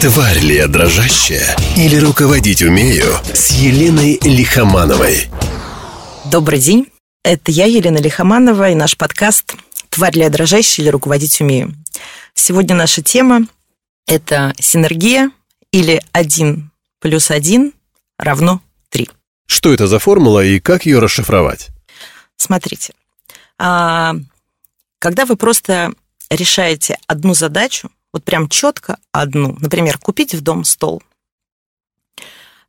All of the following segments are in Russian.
Тварь ли я дрожащая? Или руководить умею? С Еленой Лихомановой. Добрый день. Это я, Елена Лихоманова, и наш подкаст «Тварь ли я дрожащая или руководить умею?». Сегодня наша тема – это синергия или 1 плюс 1 равно 3. Что это за формула и как ее расшифровать? Смотрите, а, когда вы просто решаете одну задачу, вот прям четко одну, например, купить в дом стол,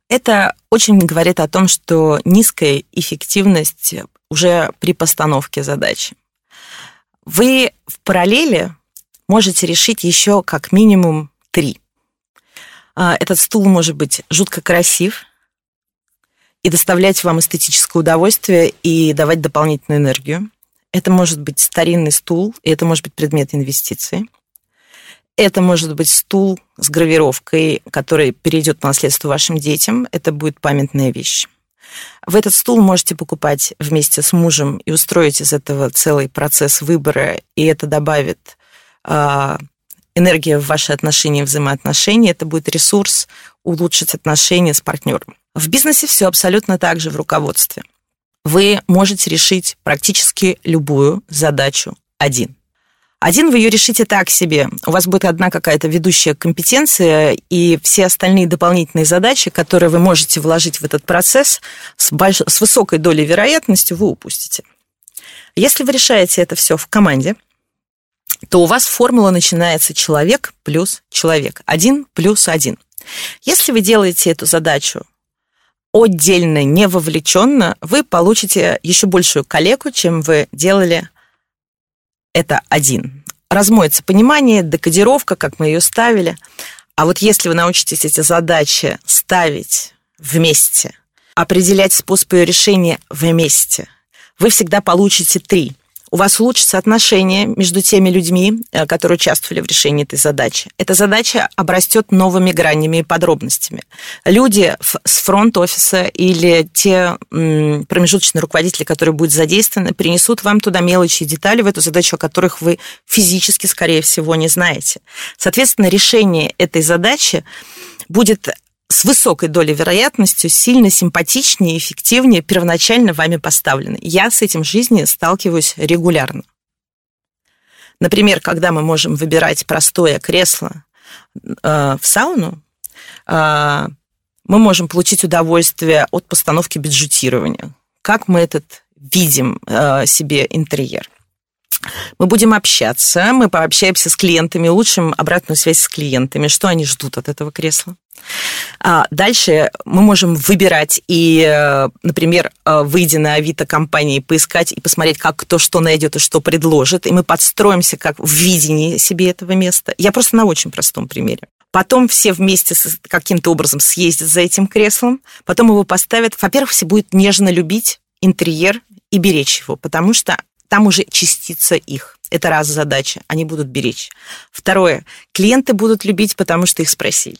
это очень говорит о том, что низкая эффективность уже при постановке задачи. Вы в параллели можете решить еще как минимум три. А, этот стул может быть жутко красив и доставлять вам эстетическое удовольствие и давать дополнительную энергию. Это может быть старинный стул, и это может быть предмет инвестиции. Это может быть стул с гравировкой, который перейдет по наследству вашим детям. Это будет памятная вещь. В этот стул можете покупать вместе с мужем и устроить из этого целый процесс выбора, и это добавит э, энергия в ваши отношения, взаимоотношения. Это будет ресурс улучшить отношения с партнером. В бизнесе все абсолютно так же в руководстве вы можете решить практически любую задачу один. Один вы ее решите так себе. У вас будет одна какая-то ведущая компетенция, и все остальные дополнительные задачи, которые вы можете вложить в этот процесс, с, больш... с высокой долей вероятности вы упустите. Если вы решаете это все в команде, то у вас формула начинается человек плюс человек. Один плюс один. Если вы делаете эту задачу отдельно, не вовлеченно, вы получите еще большую коллегу, чем вы делали это один. Размоется понимание, декодировка, как мы ее ставили. А вот если вы научитесь эти задачи ставить вместе, определять способ ее решения вместе, вы всегда получите три – у вас улучшатся отношения между теми людьми, э, которые участвовали в решении этой задачи. Эта задача обрастет новыми гранями и подробностями. Люди с фронт-офиса или те промежуточные руководители, которые будут задействованы, принесут вам туда мелочи и детали в эту задачу, о которых вы физически, скорее всего, не знаете. Соответственно, решение этой задачи будет с высокой долей вероятностью сильно симпатичнее и эффективнее первоначально вами поставлены. Я с этим в жизни сталкиваюсь регулярно. Например, когда мы можем выбирать простое кресло э, в сауну, э, мы можем получить удовольствие от постановки бюджетирования. Как мы этот видим э, себе интерьер. Мы будем общаться, мы пообщаемся с клиентами, улучшим обратную связь с клиентами, что они ждут от этого кресла. А дальше мы можем выбирать и, э, например, э, выйдя на Авито компании, поискать и посмотреть, как кто что найдет и что предложит, и мы подстроимся как в видении себе этого места. Я просто на очень простом примере. Потом все вместе каким-то образом съездят за этим креслом, потом его поставят. Во-первых, все будет нежно любить интерьер и беречь его, потому что там уже частица их. Это раз задача, они будут беречь. Второе, клиенты будут любить, потому что их спросили.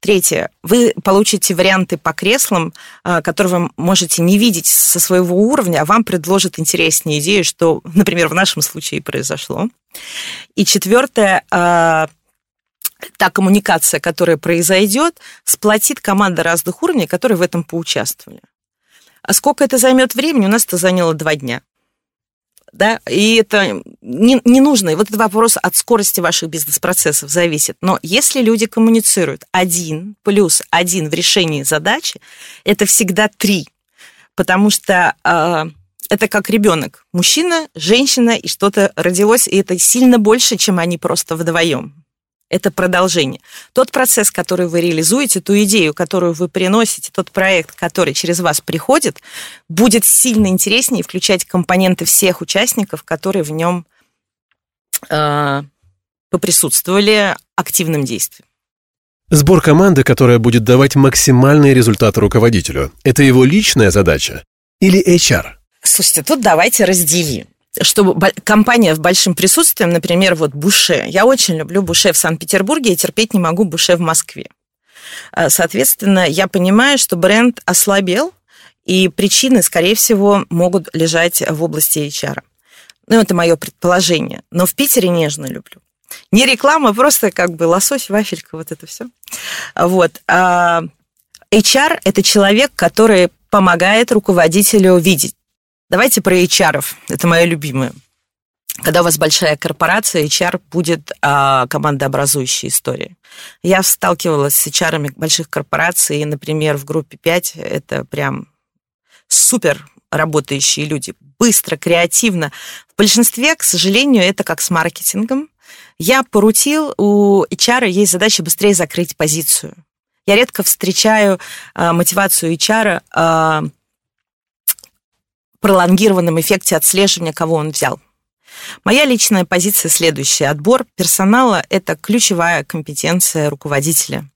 Третье. Вы получите варианты по креслам, а, которые вы можете не видеть со своего уровня, а вам предложат интереснее идею, что, например, в нашем случае произошло. И четвертое. А, та коммуникация, которая произойдет, сплотит команда разных уровней, которые в этом поучаствовали. А сколько это займет времени? У нас это заняло два дня да, и это не, не нужно. И вот этот вопрос от скорости ваших бизнес-процессов зависит. Но если люди коммуницируют один плюс один в решении задачи, это всегда три, потому что э, это как ребенок, мужчина, женщина и что-то родилось, и это сильно больше, чем они просто вдвоем это продолжение. Тот процесс, который вы реализуете, ту идею, которую вы приносите, тот проект, который через вас приходит, будет сильно интереснее включать компоненты всех участников, которые в нем э, поприсутствовали активным действием. Сбор команды, которая будет давать максимальные результаты руководителю, это его личная задача или HR? Слушайте, тут давайте разделим чтобы компания в большим присутствием, например, вот Буше. Я очень люблю Буше в Санкт-Петербурге и терпеть не могу Буше в Москве. А, соответственно, я понимаю, что бренд ослабел, и причины, скорее всего, могут лежать в области HR. Ну, это мое предположение. Но в Питере нежно люблю. Не реклама, просто как бы лосось, вафелька, вот это все. Вот. А HR – это человек, который помогает руководителю видеть. Давайте про HR. Это мое любимое. Когда у вас большая корпорация, HR будет а, командообразующей историей. Я сталкивалась с HR больших корпораций, и, например, в группе 5 это прям супер работающие люди, быстро, креативно. В большинстве, к сожалению, это как с маркетингом. Я порутил, у HR есть задача быстрее закрыть позицию. Я редко встречаю э, мотивацию HR э, а, пролонгированном эффекте отслеживания, кого он взял. Моя личная позиция следующая. Отбор персонала – это ключевая компетенция руководителя.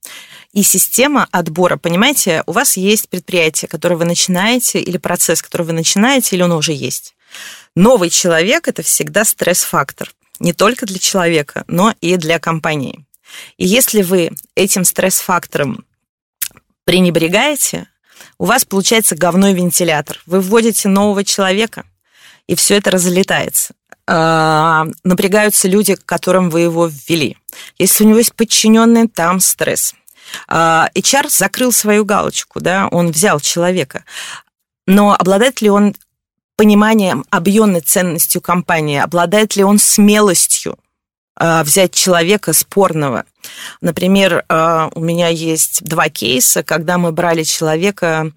И система отбора, понимаете, у вас есть предприятие, которое вы начинаете, или процесс, который вы начинаете, или он уже есть. Новый человек – это всегда стресс-фактор. Не только для человека, но и для компании. И если вы этим стресс-фактором пренебрегаете, у вас получается говной вентилятор. Вы вводите нового человека, и все это разлетается. А, напрягаются люди, к которым вы его ввели. Если у него есть подчиненные, там стресс. А, HR закрыл свою галочку, да, он взял человека. Но обладает ли он пониманием объемной ценностью компании, обладает ли он смелостью а, взять человека спорного. Например, а, у меня есть два кейса, когда мы брали человека,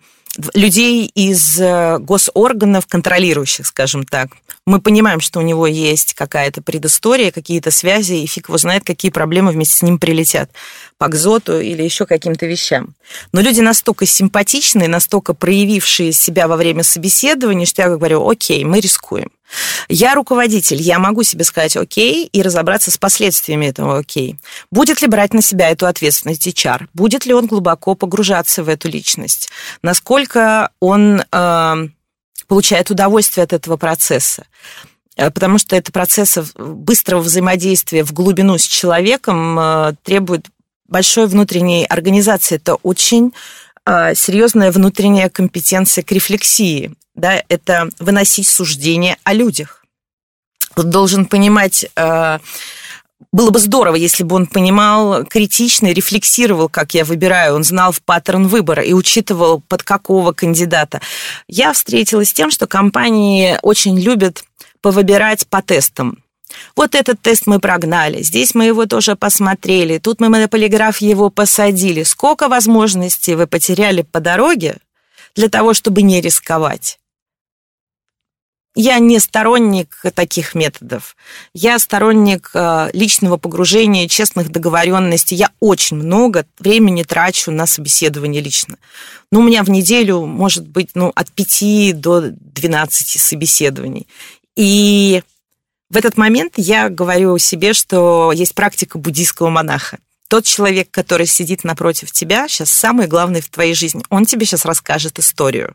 людей из э, госорганов, контролирующих, скажем так. Мы понимаем, что у него есть какая-то предыстория, какие-то связи, и фиг его знает, какие проблемы вместе с ним прилетят по кзоту или еще каким-то вещам. Но люди настолько симпатичные, настолько проявившие себя во время собеседования, что я говорю, окей, мы рискуем. Я руководитель, я могу себе сказать окей и разобраться с последствиями этого окей. Будет ли брать на себя эту ответственность HR? Будет ли он глубоко погружаться в эту личность? Насколько он э, получает удовольствие от этого процесса? Э, потому что это процесс быстрого взаимодействия в глубину с человеком э, требует большой внутренней организации. Это очень э, серьезная внутренняя компетенция к рефлексии да, это выносить суждения о людях. Он должен понимать, э, было бы здорово, если бы он понимал критично и рефлексировал, как я выбираю, он знал в паттерн выбора и учитывал, под какого кандидата. Я встретилась с тем, что компании очень любят повыбирать по тестам. Вот этот тест мы прогнали, здесь мы его тоже посмотрели, тут мы на полиграф его посадили. Сколько возможностей вы потеряли по дороге для того, чтобы не рисковать? Я не сторонник таких методов. Я сторонник э, личного погружения, честных договоренностей. Я очень много времени трачу на собеседование лично. Ну, у меня в неделю может быть ну, от 5 до 12 собеседований. И в этот момент я говорю себе, что есть практика буддийского монаха. Тот человек, который сидит напротив тебя, сейчас самый главный в твоей жизни, он тебе сейчас расскажет историю.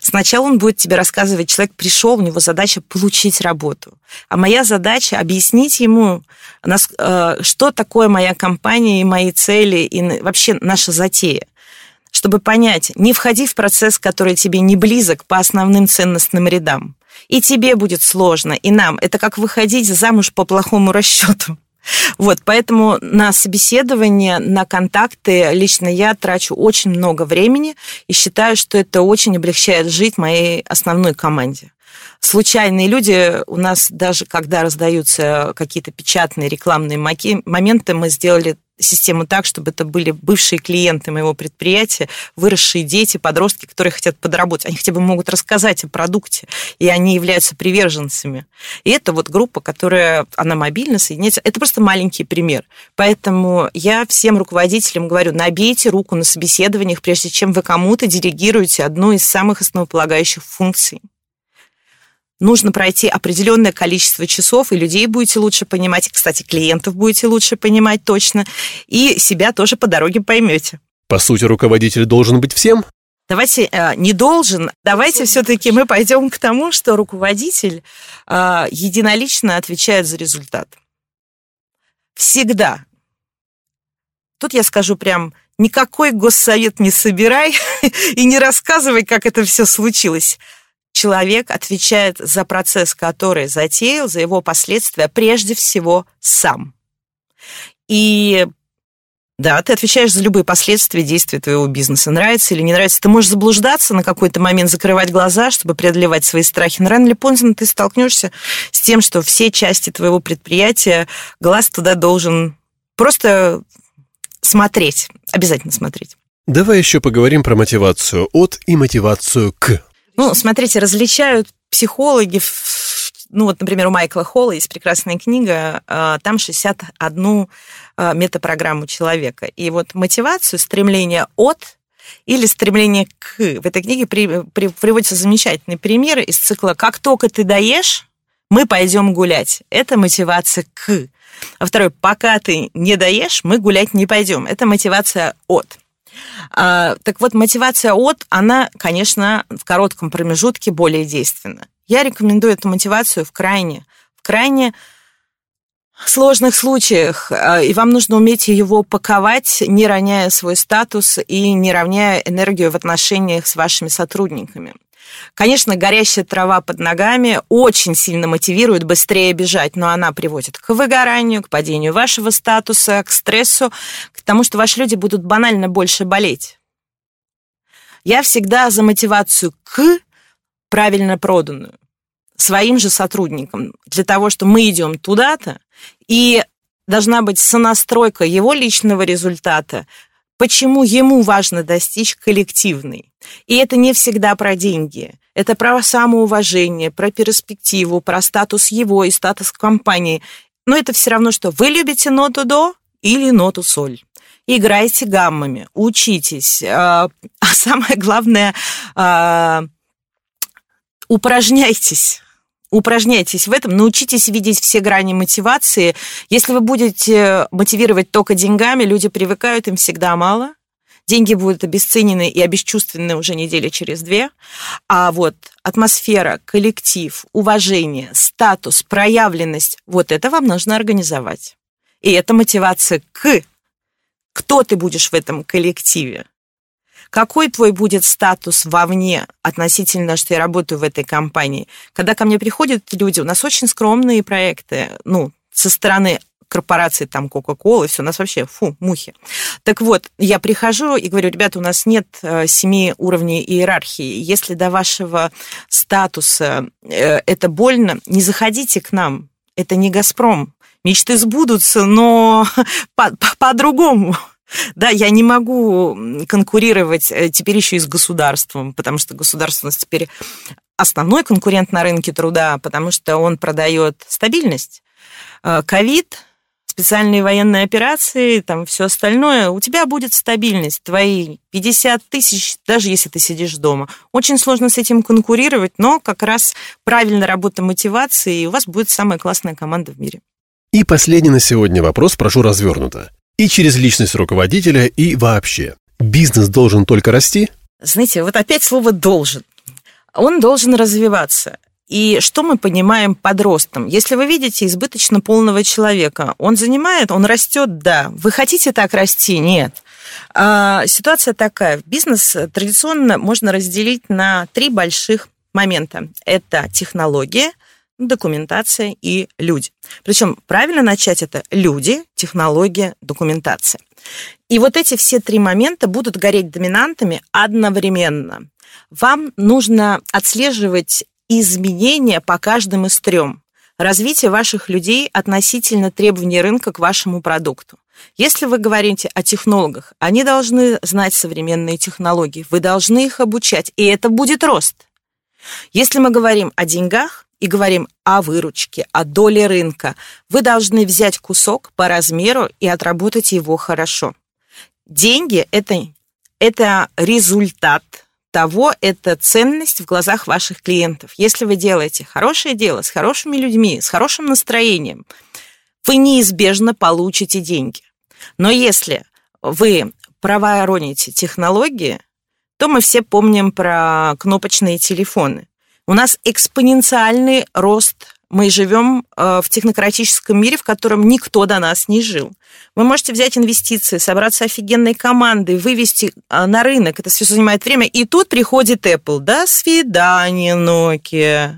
Сначала он будет тебе рассказывать, человек пришел, у него задача получить работу. А моя задача объяснить ему, э, что такое моя компания и мои цели, и вообще наша затея. Чтобы понять, не входи в процесс, который тебе не близок по основным ценностным рядам. И тебе будет сложно, и нам. Это как выходить замуж по плохому расчету. Вот, поэтому на собеседование, на контакты лично я трачу очень много времени и считаю, что это очень облегчает жить моей основной команде случайные люди. У нас даже когда раздаются какие-то печатные рекламные моменты, мы сделали систему так, чтобы это были бывшие клиенты моего предприятия, выросшие дети, подростки, которые хотят подработать. Они хотя бы могут рассказать о продукте, и они являются приверженцами. И это вот группа, которая, она мобильно соединяется. Это просто маленький пример. Поэтому я всем руководителям говорю, набейте руку на собеседованиях, прежде чем вы кому-то делегируете одну из самых основополагающих функций нужно пройти определенное количество часов, и людей будете лучше понимать, кстати, клиентов будете лучше понимать точно, и себя тоже по дороге поймете. По сути, руководитель должен быть всем? Давайте э, не должен, давайте все-таки мы пойдем к тому, что руководитель э, единолично отвечает за результат. Всегда. Тут я скажу прям, никакой госсовет не собирай и не рассказывай, как это все случилось человек отвечает за процесс, который затеял, за его последствия прежде всего сам. И да, ты отвечаешь за любые последствия действия твоего бизнеса. Нравится или не нравится. Ты можешь заблуждаться на какой-то момент, закрывать глаза, чтобы преодолевать свои страхи. Но рано или поздно ты столкнешься с тем, что все части твоего предприятия, глаз туда должен просто смотреть. Обязательно смотреть. Давай еще поговорим про мотивацию от и мотивацию к. Ну, смотрите, различают психологи ну вот, например, у Майкла Холла есть прекрасная книга, а, там 61 а, метапрограмму человека. И вот мотивацию, стремление от или стремление к. В этой книге при, при, приводятся замечательные примеры из цикла «Как только ты доешь, мы пойдем гулять». Это мотивация к. А второй «Пока ты не доешь, мы гулять не пойдем». Это мотивация от. А, так вот, мотивация от, она, конечно, в коротком промежутке более действенна. Я рекомендую эту мотивацию в крайне, в крайне сложных случаях, а, и вам нужно уметь его паковать, не роняя свой статус и не равняя энергию в отношениях с вашими сотрудниками. Конечно, горящая трава под ногами очень сильно мотивирует быстрее бежать, но она приводит к выгоранию, к падению вашего статуса, к стрессу, к тому, что ваши люди будут банально больше болеть. Я всегда за мотивацию к правильно проданную своим же сотрудникам для того, что мы идем туда-то, и должна быть сонастройка его личного результата, почему ему важно достичь коллективный. И это не всегда про деньги. Это про самоуважение, про перспективу, про статус его и статус компании. Но это все равно, что вы любите ноту до или ноту соль. Играйте гаммами, учитесь. А, а самое главное, а, упражняйтесь упражняйтесь в этом, научитесь видеть все грани мотивации. Если вы будете мотивировать только деньгами, люди привыкают, им всегда мало. Деньги будут обесценены и обесчувственны уже недели через две. А вот атмосфера, коллектив, уважение, статус, проявленность, вот это вам нужно организовать. И это мотивация к кто ты будешь в этом коллективе. Какой твой будет статус вовне относительно, что я работаю в этой компании? Когда ко мне приходят люди, у нас очень скромные проекты, ну, со стороны корпорации, там, Coca-Cola, все, у нас вообще, фу, мухи. Так вот, я прихожу и говорю, ребята, у нас нет э, семи уровней иерархии. Если до вашего статуса э, это больно, не заходите к нам. Это не «Газпром». Мечты сбудутся, но по-другому. По -по да, я не могу конкурировать э, теперь еще и с государством, потому что государство у нас теперь основной конкурент на рынке труда, потому что он продает стабильность. Э, ковид, специальные военные операции, там все остальное, у тебя будет стабильность. Твои 50 тысяч, даже если ты сидишь дома. Очень сложно с этим конкурировать, но как раз правильная работа мотивации, и у вас будет самая классная команда в мире. И последний на сегодня вопрос, прошу развернуто и через личность руководителя, и вообще. Бизнес должен только расти? Знаете, вот опять слово «должен». Он должен развиваться. И что мы понимаем под ростом? Если вы видите избыточно полного человека, он занимает, он растет, да. Вы хотите так расти? Нет. А, ситуация такая. Бизнес традиционно можно разделить на три больших момента. Это технология, документация и люди. Причем правильно начать это люди, технология, документация. И вот эти все три момента будут гореть доминантами одновременно. Вам нужно отслеживать изменения по каждым из трем. Развитие ваших людей относительно требований рынка к вашему продукту. Если вы говорите о технологах, они должны знать современные технологии, вы должны их обучать, и это будет рост. Если мы говорим о деньгах, и говорим о выручке, о доле рынка, вы должны взять кусок по размеру и отработать его хорошо. Деньги это, – это результат того, это ценность в глазах ваших клиентов. Если вы делаете хорошее дело с хорошими людьми, с хорошим настроением, вы неизбежно получите деньги. Но если вы провороните технологии, то мы все помним про кнопочные телефоны. У нас экспоненциальный рост. Мы живем э, в технократическом мире, в котором никто до нас не жил. Вы можете взять инвестиции, собраться офигенной командой, вывести э, на рынок. Это все занимает время. И тут приходит Apple. До свидания, Nokia.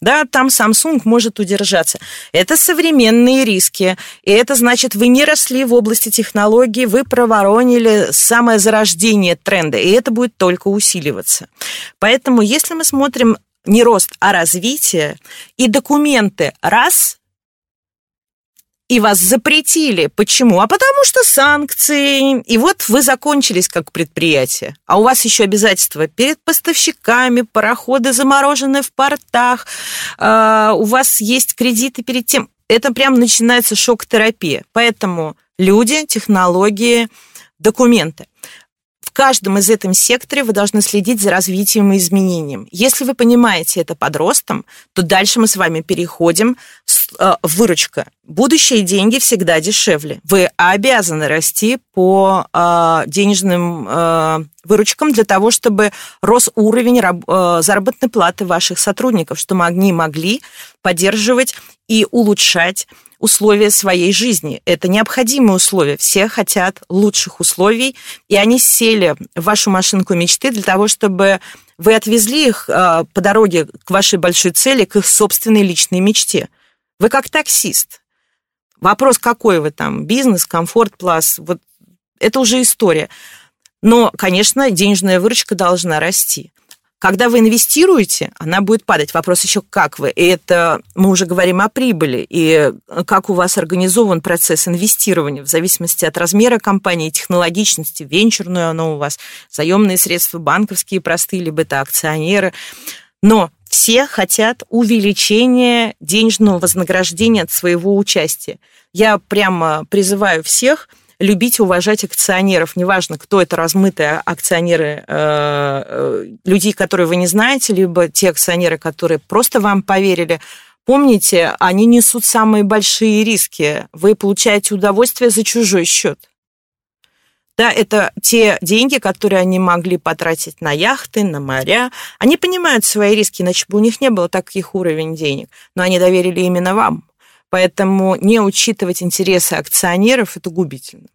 Да, там Samsung может удержаться. Это современные риски. И это значит, вы не росли в области технологий, вы проворонили самое зарождение тренда, и это будет только усиливаться. Поэтому, если мы смотрим не рост, а развитие, и документы раз, и вас запретили. Почему? А потому что санкции. И вот вы закончились как предприятие. А у вас еще обязательства перед поставщиками, пароходы заморожены в портах, э, у вас есть кредиты перед тем. Это прям начинается шок-терапия. Поэтому люди, технологии, документы в каждом из этом секторе вы должны следить за развитием и изменением. Если вы понимаете это под ростом, то дальше мы с вами переходим в э, выручка. Будущие деньги всегда дешевле. Вы обязаны расти по э, денежным э, выручкам для того, чтобы рос уровень заработной платы ваших сотрудников, чтобы они могли поддерживать и улучшать условия своей жизни. Это необходимые условия. Все хотят лучших условий, и они сели в вашу машинку мечты для того, чтобы вы отвезли их а, по дороге к вашей большой цели, к их собственной личной мечте. Вы как таксист. Вопрос, какой вы там, бизнес, комфорт, плас, вот это уже история. Но, конечно, денежная выручка должна расти. Когда вы инвестируете, она будет падать. Вопрос еще, как вы. И это мы уже говорим о прибыли. И как у вас организован процесс инвестирования в зависимости от размера компании, технологичности, венчурную оно у вас, заемные средства банковские простые, либо это акционеры. Но все хотят увеличения денежного вознаграждения от своего участия. Я прямо призываю всех – любить и уважать акционеров. Неважно, кто это размытые акционеры, э, э, людей, которые вы не знаете, либо те акционеры, которые просто вам поверили. Помните, они несут самые большие риски. Вы получаете удовольствие за чужой счет. Да, это те деньги, которые они могли потратить на яхты, на моря. Они понимают свои риски, иначе бы у них не было таких уровень денег. Но они доверили именно вам. Поэтому не учитывать интересы акционеров – это губительно.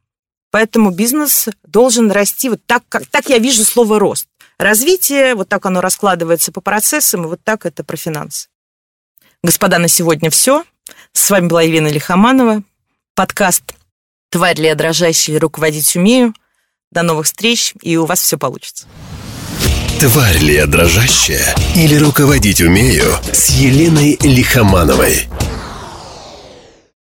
Поэтому бизнес должен расти вот так, как так я вижу слово рост. Развитие, вот так оно раскладывается по процессам, и вот так это про финансы. Господа, на сегодня все. С вами была Елена Лихоманова. Подкаст «Тварь ли я дрожащая руководить умею». До новых встреч, и у вас все получится. «Тварь ли я дрожащая или руководить умею» с Еленой Лихомановой.